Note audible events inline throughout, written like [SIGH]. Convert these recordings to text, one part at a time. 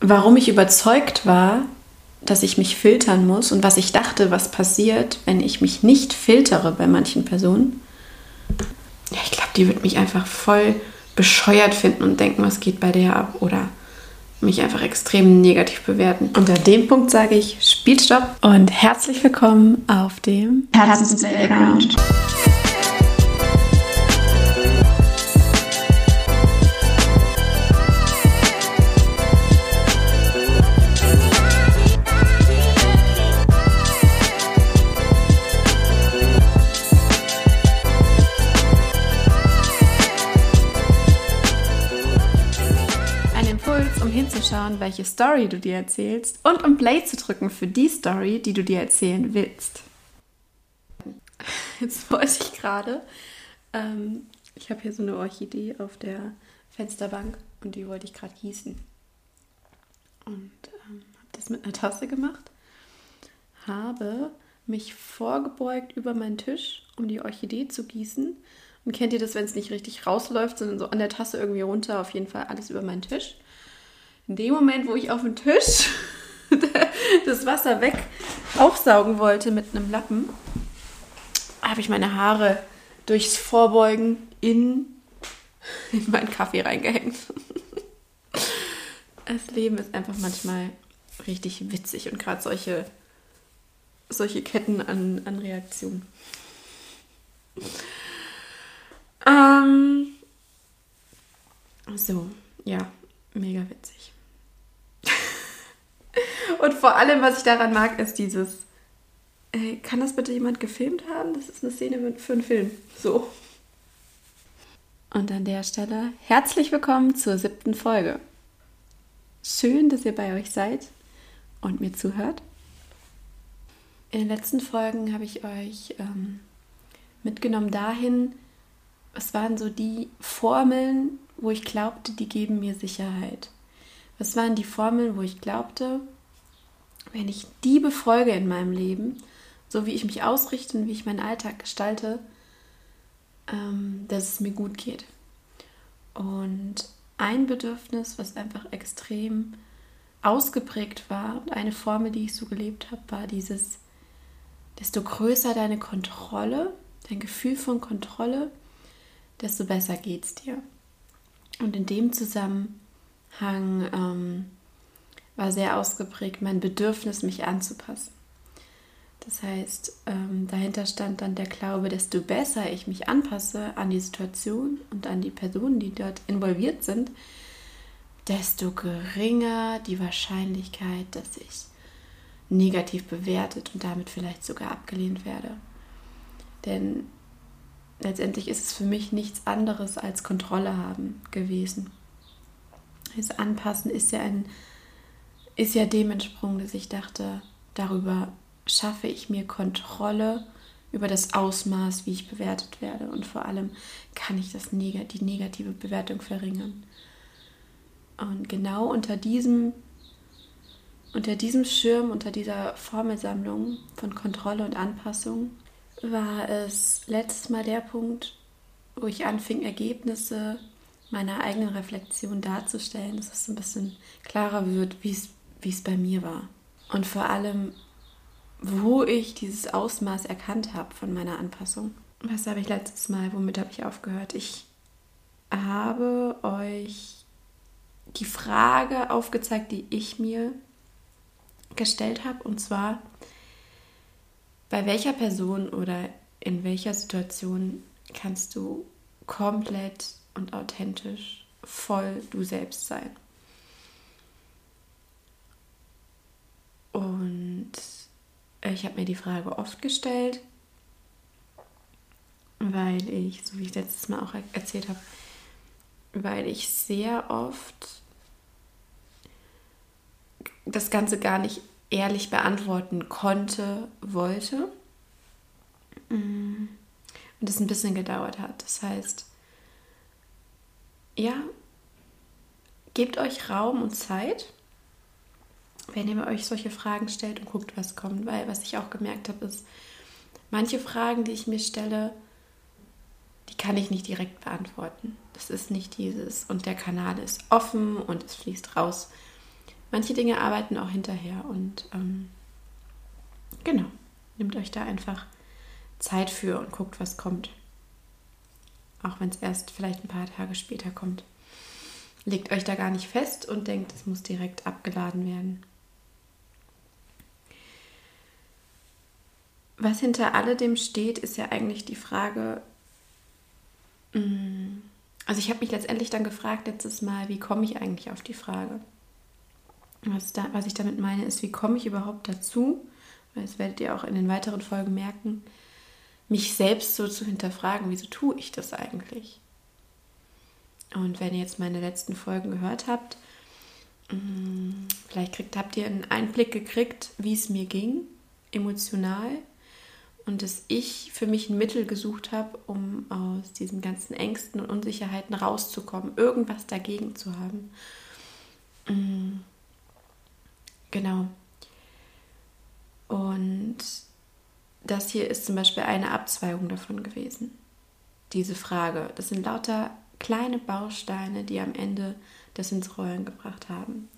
warum ich überzeugt war, dass ich mich filtern muss und was ich dachte, was passiert, wenn ich mich nicht filtere bei manchen Personen. Ja, ich glaube, die wird mich einfach voll bescheuert finden und denken, was geht bei der ab oder mich einfach extrem negativ bewerten. An dem Punkt sage ich Spielstopp und herzlich willkommen auf dem Herzens-Playground. Hinzuschauen, welche Story du dir erzählst und um Play zu drücken für die Story, die du dir erzählen willst. Jetzt wollte ich gerade, ähm, ich habe hier so eine Orchidee auf der Fensterbank und die wollte ich gerade gießen. Und ähm, habe das mit einer Tasse gemacht, habe mich vorgebeugt über meinen Tisch, um die Orchidee zu gießen. Und kennt ihr das, wenn es nicht richtig rausläuft, sondern so an der Tasse irgendwie runter, auf jeden Fall alles über meinen Tisch in dem Moment, wo ich auf dem Tisch [LAUGHS] das Wasser weg aufsaugen wollte mit einem Lappen, habe ich meine Haare durchs Vorbeugen in, [LAUGHS] in meinen Kaffee reingehängt. Das Leben ist einfach manchmal richtig witzig und gerade solche, solche Ketten an, an Reaktionen. Ähm, so, ja, mega witzig. Und vor allem, was ich daran mag, ist dieses, ey, kann das bitte jemand gefilmt haben? Das ist eine Szene für einen Film. So. Und an der Stelle herzlich willkommen zur siebten Folge. Schön, dass ihr bei euch seid und mir zuhört. In den letzten Folgen habe ich euch ähm, mitgenommen dahin, was waren so die Formeln, wo ich glaubte, die geben mir Sicherheit. Was waren die Formeln, wo ich glaubte, wenn ich die befolge in meinem Leben, so wie ich mich ausrichte und wie ich meinen Alltag gestalte, ähm, dass es mir gut geht. Und ein Bedürfnis, was einfach extrem ausgeprägt war und eine Formel, die ich so gelebt habe, war dieses, desto größer deine Kontrolle, dein Gefühl von Kontrolle, desto besser geht es dir. Und in dem Zusammenhang ähm, war sehr ausgeprägt mein Bedürfnis, mich anzupassen. Das heißt, ähm, dahinter stand dann der Glaube, desto besser ich mich anpasse an die Situation und an die Personen, die dort involviert sind, desto geringer die Wahrscheinlichkeit, dass ich negativ bewertet und damit vielleicht sogar abgelehnt werde. Denn letztendlich ist es für mich nichts anderes als Kontrolle haben gewesen. Das Anpassen ist ja ein ist ja dem entsprungen, dass ich dachte, darüber schaffe ich mir Kontrolle über das Ausmaß, wie ich bewertet werde. Und vor allem kann ich das, die negative Bewertung verringern. Und genau unter diesem, unter diesem Schirm, unter dieser Formelsammlung von Kontrolle und Anpassung war es letztes Mal der Punkt, wo ich anfing, Ergebnisse meiner eigenen Reflexion darzustellen, dass es ein bisschen klarer wird, wie es bei mir war. Und vor allem, wo ich dieses Ausmaß erkannt habe von meiner Anpassung. Was habe ich letztes Mal, womit habe ich aufgehört? Ich habe euch die Frage aufgezeigt, die ich mir gestellt habe. Und zwar, bei welcher Person oder in welcher Situation kannst du komplett und authentisch voll du selbst sein? Und ich habe mir die Frage oft gestellt, weil ich, so wie ich letztes Mal auch erzählt habe, weil ich sehr oft das Ganze gar nicht ehrlich beantworten konnte, wollte. Und es ein bisschen gedauert hat. Das heißt, ja, gebt euch Raum und Zeit wenn ihr euch solche Fragen stellt und guckt, was kommt. Weil was ich auch gemerkt habe, ist, manche Fragen, die ich mir stelle, die kann ich nicht direkt beantworten. Das ist nicht dieses und der Kanal ist offen und es fließt raus. manche Dinge arbeiten auch hinterher und ähm, genau, nehmt euch da einfach Zeit für und guckt, was kommt. Auch wenn es erst vielleicht ein paar Tage später kommt. Legt euch da gar nicht fest und denkt, es muss direkt abgeladen werden. Was hinter alledem steht, ist ja eigentlich die Frage, mm, also ich habe mich letztendlich dann gefragt letztes Mal, wie komme ich eigentlich auf die Frage? Was, da, was ich damit meine, ist, wie komme ich überhaupt dazu, das werdet ihr auch in den weiteren Folgen merken, mich selbst so zu hinterfragen, wieso tue ich das eigentlich? Und wenn ihr jetzt meine letzten Folgen gehört habt, mm, vielleicht kriegt, habt ihr einen Einblick gekriegt, wie es mir ging, emotional. Und dass ich für mich ein Mittel gesucht habe, um aus diesen ganzen Ängsten und Unsicherheiten rauszukommen, irgendwas dagegen zu haben. Mm, genau. Und das hier ist zum Beispiel eine Abzweigung davon gewesen. Diese Frage. Das sind lauter kleine Bausteine, die am Ende das ins Rollen gebracht haben.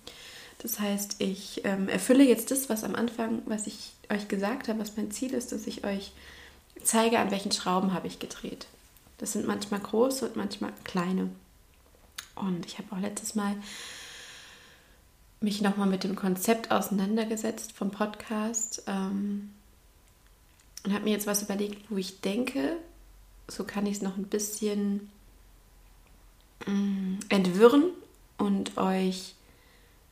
Das heißt, ich ähm, erfülle jetzt das, was am Anfang, was ich euch gesagt habe, was mein Ziel ist, dass ich euch zeige, an welchen Schrauben habe ich gedreht. Das sind manchmal große und manchmal kleine. Und ich habe auch letztes Mal mich nochmal mit dem Konzept auseinandergesetzt vom Podcast ähm, und habe mir jetzt was überlegt, wo ich denke, so kann ich es noch ein bisschen Mm, entwirren und euch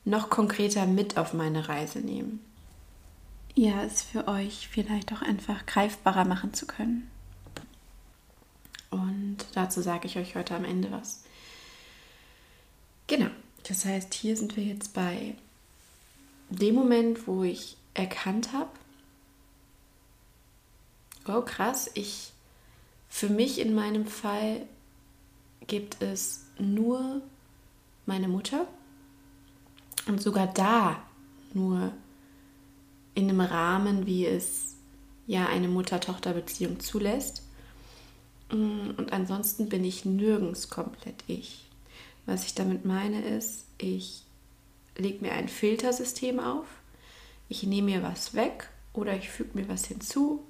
noch konkreter mit auf meine Reise nehmen. Ja, es für euch vielleicht auch einfach greifbarer machen zu können. Und dazu sage ich euch heute am Ende was. Genau, das heißt, hier sind wir jetzt bei dem Moment, wo ich erkannt habe, oh krass, ich für mich in meinem Fall gibt es nur meine Mutter und sogar da nur in einem Rahmen, wie es ja eine Mutter-Tochter-Beziehung zulässt. Mm, und ansonsten bin ich nirgends komplett ich. Was ich damit meine ist, ich lege mir ein Filtersystem auf, ich nehme mir was weg oder ich füge mir was hinzu,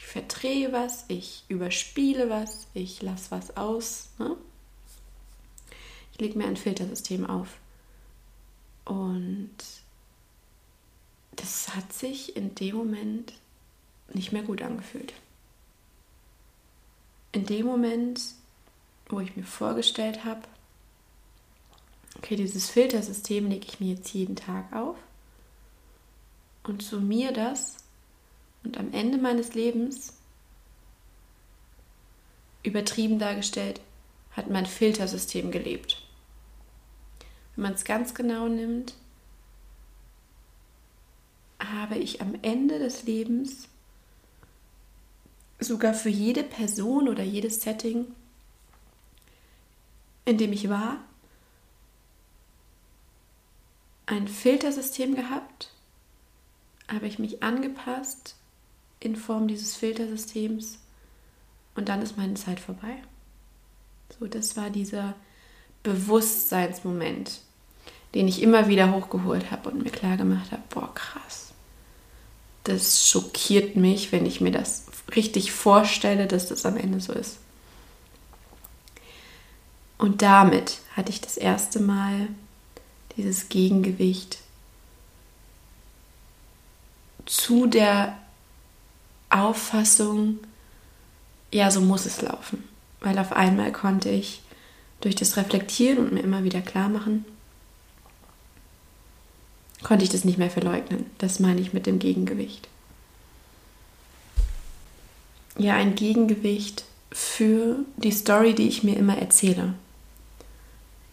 ich verdrehe was, ich überspiele was, ich lasse was aus. Ne? lege mir ein Filtersystem auf. Und das hat sich in dem Moment nicht mehr gut angefühlt. In dem Moment, wo ich mir vorgestellt habe, okay, dieses Filtersystem lege ich mir jetzt jeden Tag auf und summiere das und am Ende meines Lebens, übertrieben dargestellt, hat mein Filtersystem gelebt. Wenn man es ganz genau nimmt, habe ich am Ende des Lebens sogar für jede Person oder jedes Setting, in dem ich war, ein Filtersystem gehabt, habe ich mich angepasst in Form dieses Filtersystems und dann ist meine Zeit vorbei. So, das war dieser Bewusstseinsmoment, den ich immer wieder hochgeholt habe und mir klar gemacht habe, boah, krass. Das schockiert mich, wenn ich mir das richtig vorstelle, dass das am Ende so ist. Und damit hatte ich das erste Mal dieses Gegengewicht zu der Auffassung, ja, so muss es laufen. Weil auf einmal konnte ich durch das Reflektieren und mir immer wieder klar machen, konnte ich das nicht mehr verleugnen. Das meine ich mit dem Gegengewicht. Ja, ein Gegengewicht für die Story, die ich mir immer erzähle.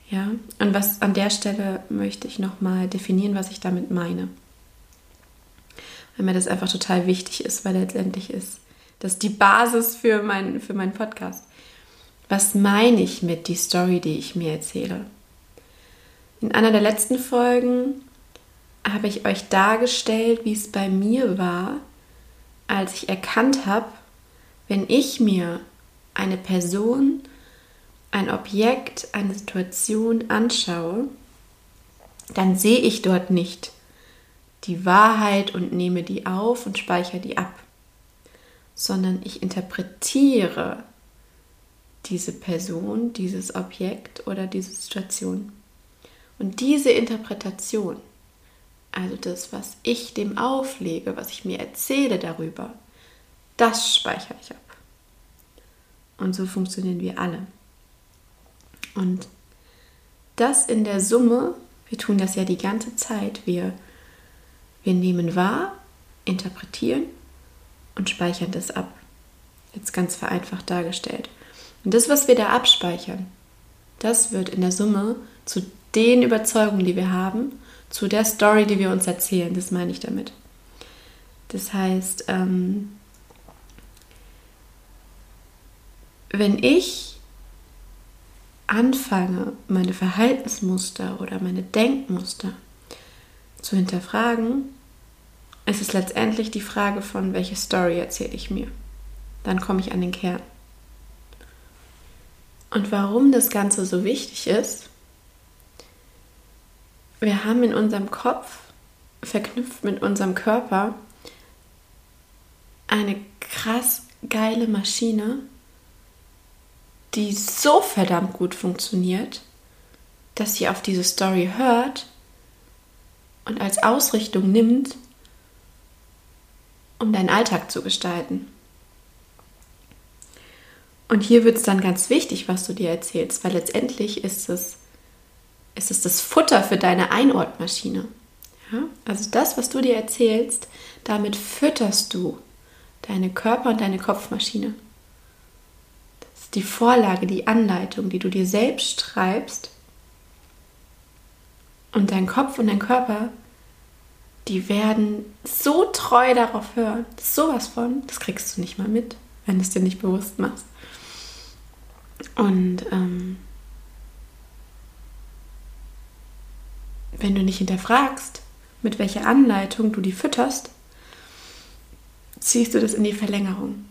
Ja, und was an der Stelle möchte ich nochmal definieren, was ich damit meine. Weil mir das einfach total wichtig ist, weil letztendlich ist das die Basis für, mein, für meinen Podcast. Was meine ich mit die Story, die ich mir erzähle? In einer der letzten Folgen habe ich euch dargestellt, wie es bei mir war, als ich erkannt habe, wenn ich mir eine Person, ein Objekt, eine Situation anschaue, dann sehe ich dort nicht die Wahrheit und nehme die auf und speichere die ab, sondern ich interpretiere diese Person, dieses Objekt oder diese Situation. Und diese Interpretation, also das, was ich dem auflege, was ich mir erzähle darüber, das speichere ich ab. Und so funktionieren wir alle. Und das in der Summe, wir tun das ja die ganze Zeit, wir, wir nehmen wahr, interpretieren und speichern das ab. Jetzt ganz vereinfacht dargestellt. Und das, was wir da abspeichern, das wird in der Summe zu den Überzeugungen, die wir haben, zu der Story, die wir uns erzählen. Das meine ich damit. Das heißt, ähm, wenn ich anfange, meine Verhaltensmuster oder meine Denkmuster zu hinterfragen, ist es letztendlich die Frage von, welche Story erzähle ich mir. Dann komme ich an den Kern. Und warum das Ganze so wichtig ist, wir haben in unserem Kopf, verknüpft mit unserem Körper, eine krass geile Maschine, die so verdammt gut funktioniert, dass sie auf diese Story hört und als Ausrichtung nimmt, um deinen Alltag zu gestalten. Und hier wird es dann ganz wichtig, was du dir erzählst, weil letztendlich ist es, ist es das Futter für deine Einordmaschine. Ja? Also das, was du dir erzählst, damit fütterst du deine Körper- und deine Kopfmaschine die Vorlage, die Anleitung, die du dir selbst schreibst. Und dein Kopf und dein Körper, die werden so treu darauf hören. Sowas von, das kriegst du nicht mal mit, wenn du es dir nicht bewusst machst. Und ähm, wenn du nicht hinterfragst, mit welcher Anleitung du die fütterst, ziehst du das in die Verlängerung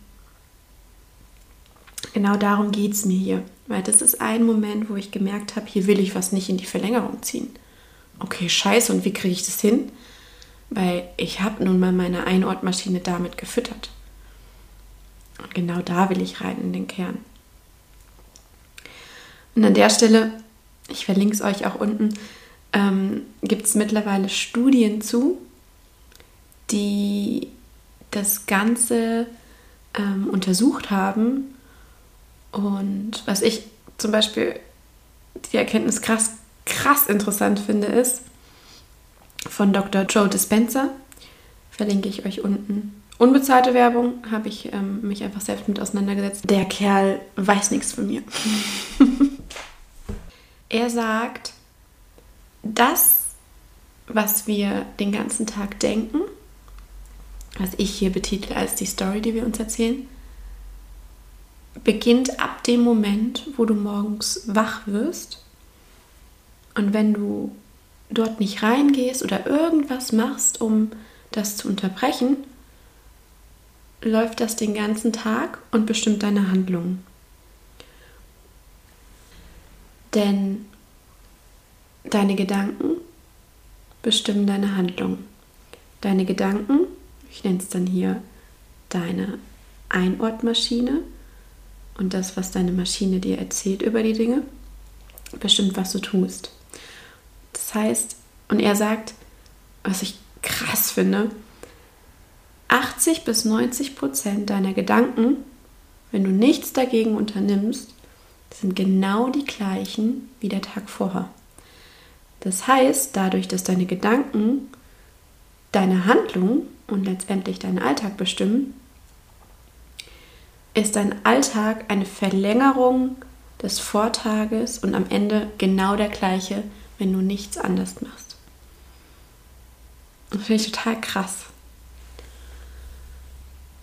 genau darum geht es mir hier. Weil das ist ein Moment, wo ich gemerkt habe, hier will ich was nicht in die Verlängerung ziehen. Okay, scheiße, und wie kriege ich das hin? Weil ich habe nun mal meine Einortmaschine damit gefüttert. Und genau da will ich rein in den Kern. Und an der Stelle, ich verlinke es euch auch unten, ähm, gibt es mittlerweile Studien zu, die das Ganze ähm, untersucht haben und was ich zum Beispiel die Erkenntnis krass, krass interessant finde, ist von Dr. Joe Dispenza, verlinke ich euch unten. Unbezahlte Werbung habe ich ähm, mich einfach selbst mit auseinandergesetzt. Der Kerl weiß nichts von mir. [LAUGHS] er sagt, das, was wir den ganzen Tag denken, was ich hier betitel als die Story, die wir uns erzählen, beginnt ab dem Moment, wo du morgens wach wirst. Und wenn du dort nicht reingehst oder irgendwas machst, um das zu unterbrechen, läuft das den ganzen Tag und bestimmt deine Handlungen. Denn deine Gedanken bestimmen deine Handlungen. Deine Gedanken, ich nenne es dann hier deine Einortmaschine, und das, was deine Maschine dir erzählt über die Dinge, bestimmt, was du tust. Das heißt, und er sagt, was ich krass finde, 80 bis 90 Prozent deiner Gedanken, wenn du nichts dagegen unternimmst, sind genau die gleichen wie der Tag vorher. Das heißt, dadurch, dass deine Gedanken deine Handlung und letztendlich deinen Alltag bestimmen, ist dein Alltag eine Verlängerung des Vortages und am Ende genau der gleiche, wenn du nichts anders machst. Das finde ich total krass.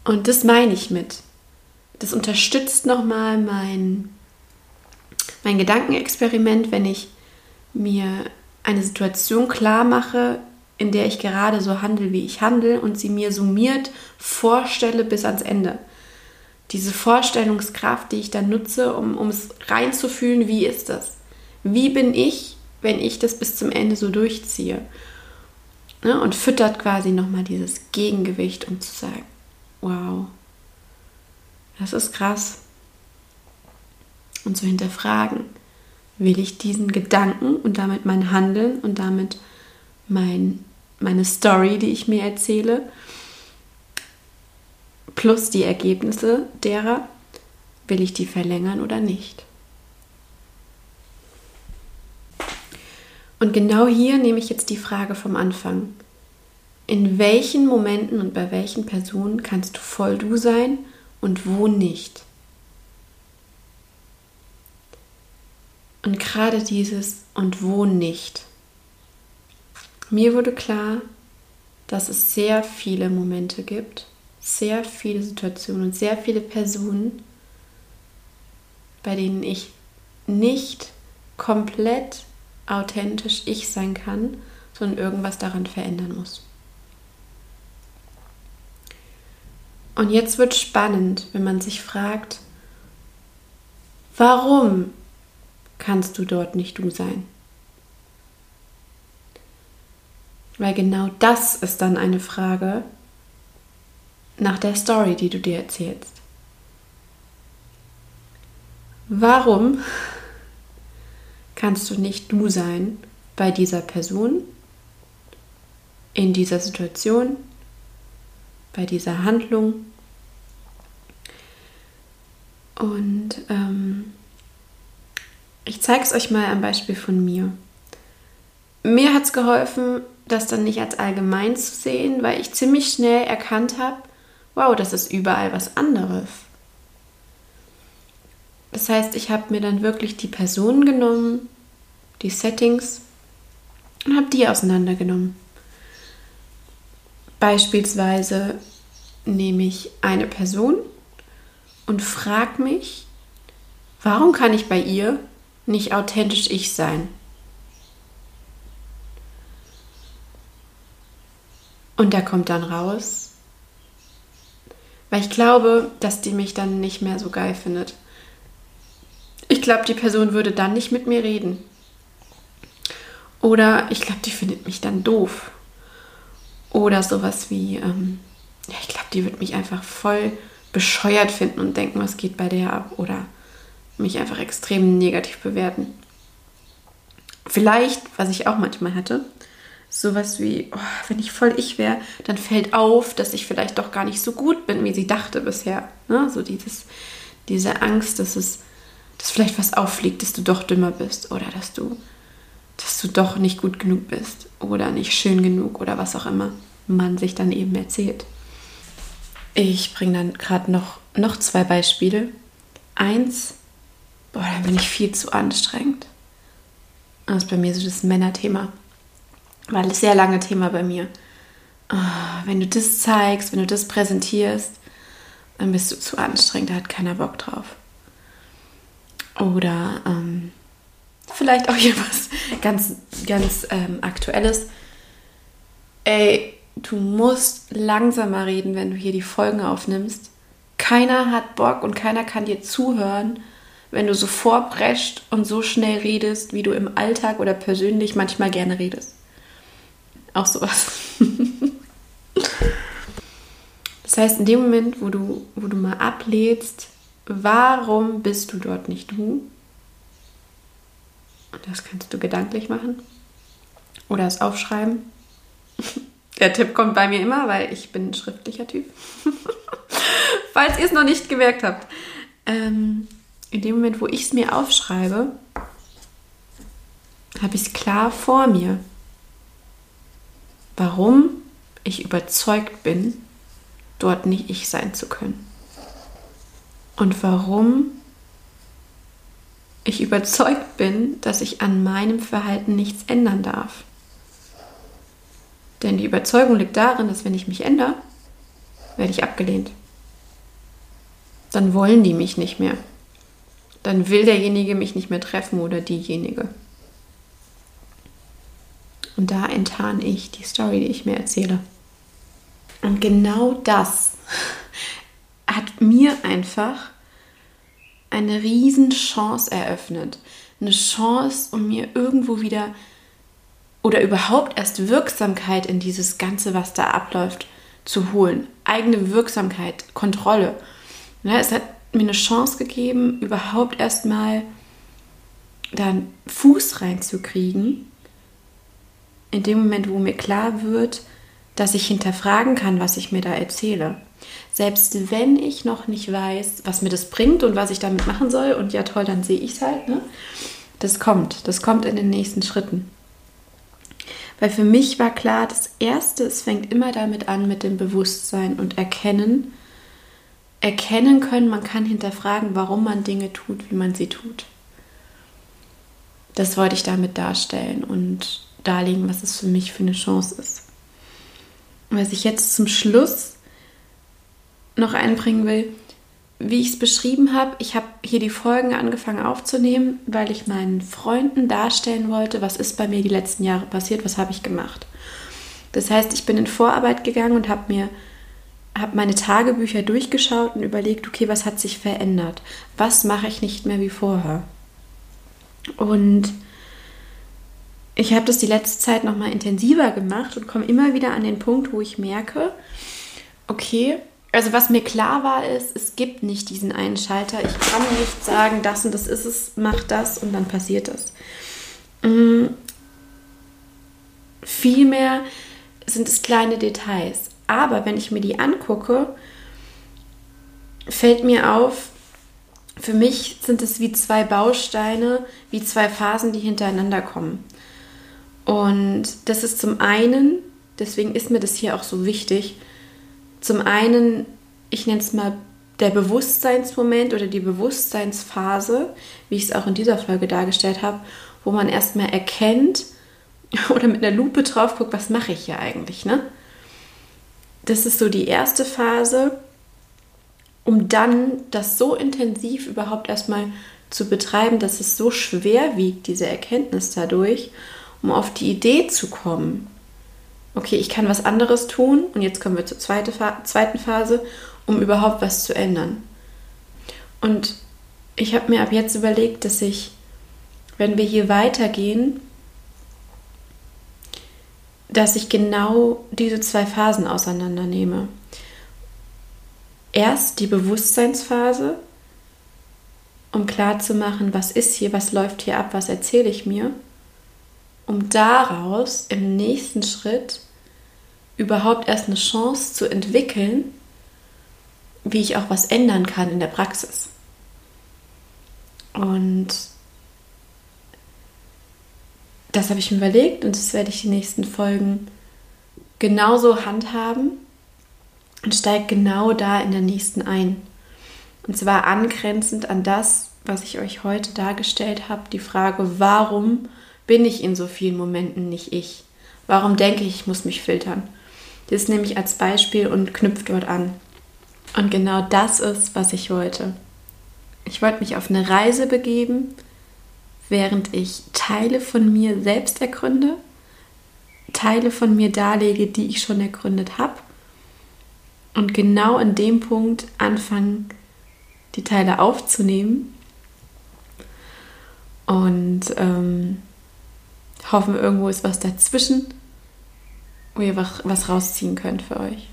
Und das meine ich mit. Das unterstützt nochmal mein, mein Gedankenexperiment, wenn ich mir eine Situation klar mache, in der ich gerade so handle, wie ich handle und sie mir summiert vorstelle bis ans Ende diese Vorstellungskraft, die ich dann nutze, um, um es reinzufühlen, wie ist das? Wie bin ich, wenn ich das bis zum Ende so durchziehe. Ne? Und füttert quasi nochmal dieses Gegengewicht, um zu sagen, wow, das ist krass. Und zu hinterfragen, will ich diesen Gedanken und damit mein Handeln und damit mein, meine Story, die ich mir erzähle, plus die Ergebnisse derer, will ich die verlängern oder nicht? Und genau hier nehme ich jetzt die Frage vom Anfang. In welchen Momenten und bei welchen Personen kannst du voll du sein und wo nicht? Und gerade dieses und wo nicht. Mir wurde klar, dass es sehr viele Momente gibt, sehr viele Situationen und sehr viele Personen, bei denen ich nicht komplett authentisch ich sein kann, sondern irgendwas daran verändern muss. Und jetzt wird spannend, wenn man sich fragt, warum kannst du dort nicht du sein? Weil genau das ist dann eine Frage nach der Story, die du dir erzählst. Warum kannst du nicht du sein bei dieser Person, in dieser Situation, bei dieser Handlung. Und ähm, ich zeige es euch mal am Beispiel von mir. Mir hat es geholfen, das dann nicht als allgemein zu sehen, weil ich ziemlich schnell erkannt habe, wow, das ist überall was anderes. Das heißt, ich habe mir dann wirklich die Personen genommen, die Settings und habe die auseinandergenommen. Beispielsweise nehme ich eine Person und frage mich, warum kann ich bei ihr nicht authentisch ich sein? Und da kommt dann raus, weil ich glaube, dass die mich dann nicht mehr so geil findet. Ich glaube, die Person würde dann nicht mit mir reden. Oder ich glaube, die findet mich dann doof. Oder sowas wie, ähm, ja, ich glaube, die wird mich einfach voll bescheuert finden und denken, was geht bei der ab. Oder mich einfach extrem negativ bewerten. Vielleicht, was ich auch manchmal hatte, sowas wie, oh, wenn ich voll ich wäre, dann fällt auf, dass ich vielleicht doch gar nicht so gut bin, wie sie dachte bisher. Ne? So dieses, diese Angst, dass es, dass vielleicht was auffliegt, dass du doch dümmer bist oder dass du dass du doch nicht gut genug bist oder nicht schön genug oder was auch immer man sich dann eben erzählt. Ich bringe dann gerade noch, noch zwei Beispiele. Eins, boah, da bin ich viel zu anstrengend. Das ist bei mir so das Männerthema. War das sehr lange Thema bei mir. Oh, wenn du das zeigst, wenn du das präsentierst, dann bist du zu anstrengend, da hat keiner Bock drauf. Oder ähm, vielleicht auch hier was ganz, ganz ähm, Aktuelles. Ey, du musst langsamer reden, wenn du hier die Folgen aufnimmst. Keiner hat Bock und keiner kann dir zuhören, wenn du so vorprescht und so schnell redest, wie du im Alltag oder persönlich manchmal gerne redest. Auch sowas. [LAUGHS] das heißt, in dem Moment, wo du, wo du mal ablädst, warum bist du dort nicht du? Das kannst du gedanklich machen oder es aufschreiben. [LAUGHS] Der Tipp kommt bei mir immer, weil ich bin ein schriftlicher Typ. [LAUGHS] Falls ihr es noch nicht gemerkt habt. Ähm, in dem Moment, wo ich es mir aufschreibe, habe ich es klar vor mir, warum ich überzeugt bin, dort nicht ich sein zu können. Und warum ich überzeugt bin, dass ich an meinem Verhalten nichts ändern darf. Denn die Überzeugung liegt darin, dass wenn ich mich ändere, werde ich abgelehnt. Dann wollen die mich nicht mehr. Dann will derjenige mich nicht mehr treffen oder diejenige. Und da enttarn ich die Story, die ich mir erzähle. Und genau das hat mir einfach eine Riesenchance eröffnet, eine Chance, um mir irgendwo wieder oder überhaupt erst Wirksamkeit in dieses Ganze, was da abläuft, zu holen. Eigene Wirksamkeit, Kontrolle. Ja, es hat mir eine Chance gegeben, überhaupt erstmal da einen Fuß reinzukriegen. In dem Moment, wo mir klar wird, dass ich hinterfragen kann, was ich mir da erzähle. Selbst wenn ich noch nicht weiß, was mir das bringt und was ich damit machen soll, und ja toll, dann sehe ich es halt, ne? Das kommt, das kommt in den nächsten Schritten. Weil für mich war klar, das Erste, es fängt immer damit an mit dem Bewusstsein und Erkennen. Erkennen können, man kann hinterfragen, warum man Dinge tut, wie man sie tut. Das wollte ich damit darstellen und darlegen, was es für mich für eine Chance ist. Was ich jetzt zum Schluss noch einbringen will, wie ich es beschrieben habe, ich habe hier die Folgen angefangen aufzunehmen, weil ich meinen Freunden darstellen wollte, was ist bei mir die letzten Jahre passiert, was habe ich gemacht. Das heißt, ich bin in Vorarbeit gegangen und habe mir habe meine Tagebücher durchgeschaut und überlegt, okay, was hat sich verändert? Was mache ich nicht mehr wie vorher? Und ich habe das die letzte Zeit noch mal intensiver gemacht und komme immer wieder an den Punkt, wo ich merke, okay, also was mir klar war, ist, es gibt nicht diesen einen Schalter. Ich kann nicht sagen, das und das ist es, mach das und dann passiert es. Mhm. Vielmehr sind es kleine Details. Aber wenn ich mir die angucke, fällt mir auf, für mich sind es wie zwei Bausteine, wie zwei Phasen, die hintereinander kommen. Und das ist zum einen, deswegen ist mir das hier auch so wichtig, zum einen, ich nenne es mal der Bewusstseinsmoment oder die Bewusstseinsphase, wie ich es auch in dieser Folge dargestellt habe, wo man erstmal erkennt [LAUGHS] oder mit einer Lupe drauf guckt, was mache ich hier eigentlich, ne? Das ist so die erste Phase, um dann das so intensiv überhaupt erstmal zu betreiben, dass es so schwer wiegt, diese Erkenntnis dadurch, um auf die Idee zu kommen, okay, ich kann was anderes tun und jetzt kommen wir zur zweiten Phase, um überhaupt was zu ändern. Und ich habe mir ab jetzt überlegt, dass ich, wenn wir hier weitergehen, dass ich genau diese zwei Phasen auseinandernehme. Erst die Bewusstseinsphase, um klarzumachen, was ist hier, was läuft hier ab, was erzähle ich mir um daraus im nächsten Schritt überhaupt erst eine Chance zu entwickeln, wie ich auch was ändern kann in der Praxis. Und das habe ich mir überlegt und das werde ich die nächsten Folgen genauso handhaben und steige genau da in der nächsten ein. Und zwar angrenzend an das, was ich euch heute dargestellt habe, die Frage, warum bin ich in so vielen Momenten nicht ich? Warum denke ich, ich muss mich filtern? Das nehme ich als Beispiel und knüpft dort an. Und genau das ist, was ich wollte. Ich wollte mich auf eine Reise begeben, während ich Teile von mir selbst ergründe, Teile von mir darlege, die ich schon ergründet habe. Und genau in dem Punkt anfangen, die Teile aufzunehmen und ähm, hoffen, irgendwo ist was dazwischen, wo ihr was rausziehen könnt für euch.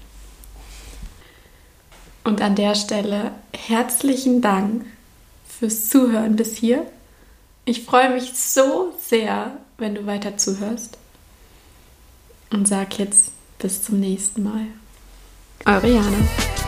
Und an der Stelle herzlichen Dank fürs Zuhören bis hier. Ich freue mich so sehr, wenn du weiter zuhörst. Und sag jetzt bis zum nächsten Mal. Eure Jana.